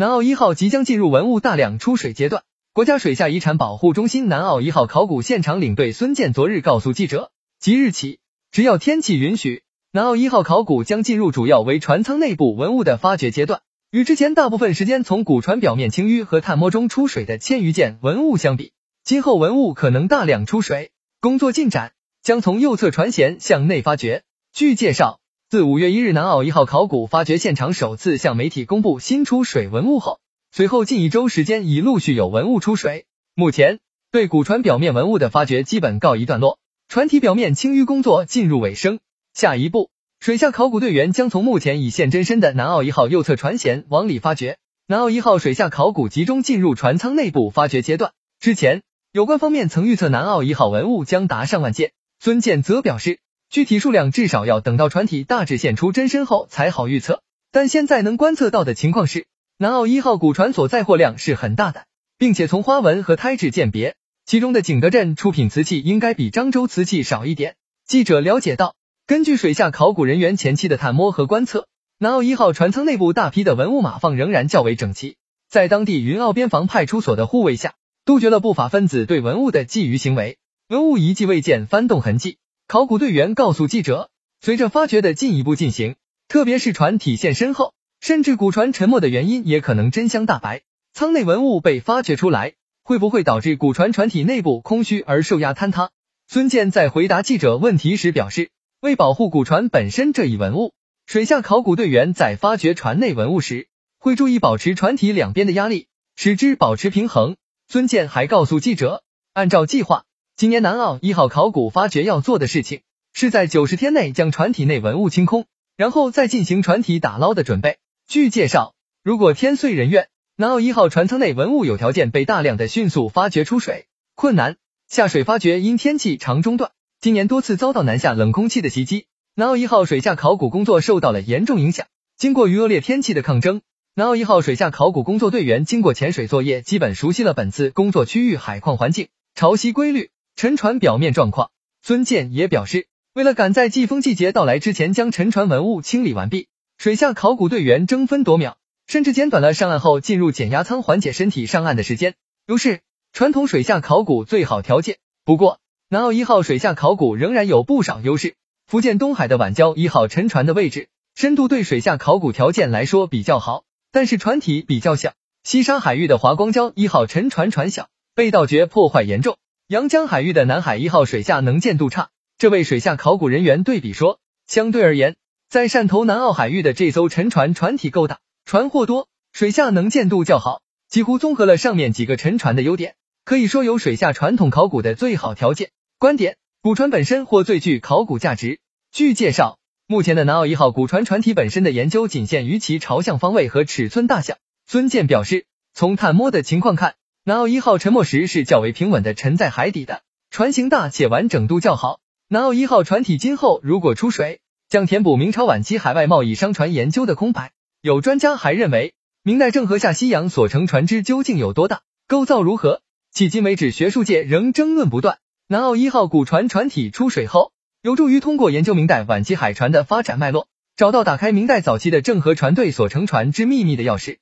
南澳一号即将进入文物大量出水阶段。国家水下遗产保护中心南澳一号考古现场领队孙健昨日告诉记者，即日起，只要天气允许，南澳一号考古将进入主要为船舱内部文物的发掘阶段。与之前大部分时间从古船表面清淤和探摸中出水的千余件文物相比，今后文物可能大量出水。工作进展将从右侧船舷向内发掘。据介绍，自五月一日南澳一号考古发掘现场首次向媒体公布新出水文物后，随后近一周时间已陆续有文物出水。目前，对古船表面文物的发掘基本告一段落，船体表面清淤工作进入尾声。下一步。水下考古队员将从目前已现真身的南澳一号右侧船舷往里发掘。南澳一号水下考古集中进入船舱内部发掘阶段。之前，有关方面曾预测南澳一号文物将达上万件。孙健则表示，具体数量至少要等到船体大致现出真身后才好预测。但现在能观测到的情况是，南澳一号古船所载货量是很大的，并且从花纹和胎质鉴别，其中的景德镇出品瓷器应该比漳州瓷器少一点。记者了解到。根据水下考古人员前期的探摸和观测，南澳一号船舱内部大批的文物码放仍然较为整齐。在当地云澳边防派出所的护卫下，杜绝了不法分子对文物的觊觎行为，文物遗迹未见翻动痕迹。考古队员告诉记者，随着发掘的进一步进行，特别是船体现身后，甚至古船沉没的原因也可能真相大白。舱内文物被发掘出来，会不会导致古船船体内部空虚而受压坍塌？孙健在回答记者问题时表示。为保护古船本身这一文物，水下考古队员在发掘船内文物时，会注意保持船体两边的压力，使之保持平衡。孙健还告诉记者，按照计划，今年南澳一号考古发掘要做的事情，是在九十天内将船体内文物清空，然后再进行船体打捞的准备。据介绍，如果天遂人愿，南澳一号船舱内文物有条件被大量的迅速发掘出水，困难下水发掘因天气常中断。今年多次遭到南下冷空气的袭击，南澳一号水下考古工作受到了严重影响。经过与恶劣天气的抗争，南澳一号水下考古工作队员经过潜水作业，基本熟悉了本次工作区域海况环境、潮汐规律、沉船表面状况。孙健也表示，为了赶在季风季节到来之前将沉船文物清理完毕，水下考古队员争分夺秒，甚至减短了上岸后进入减压舱缓解身体上岸的时间，如是传统水下考古最好条件。不过，南澳一号水下考古仍然有不少优势。福建东海的晚礁一号沉船的位置深度对水下考古条件来说比较好，但是船体比较小。西沙海域的华光礁一号沉船船小，被盗掘破坏严重。阳江海域的南海一号水下能见度差。这位水下考古人员对比说，相对而言，在汕头南澳海域的这艘沉船船体够大，船货多，水下能见度较好，几乎综合了上面几个沉船的优点，可以说有水下传统考古的最好条件。观点：古船本身或最具考古价值。据介绍，目前的南澳一号古船船体本身的研究仅限于其朝向方位和尺寸大小。孙健表示，从探摸的情况看，南澳一号沉没时是较为平稳的沉在海底的，船型大且完整度较好。南澳一号船体今后如果出水，将填补明朝晚期海外贸易商船研究的空白。有专家还认为，明代郑和下西洋所乘船只究竟有多大，构造如何？迄今为止，学术界仍争论不断。南澳一号古船船体出水后，有助于通过研究明代晚期海船的发展脉络，找到打开明代早期的郑和船队所乘船之秘密的钥匙。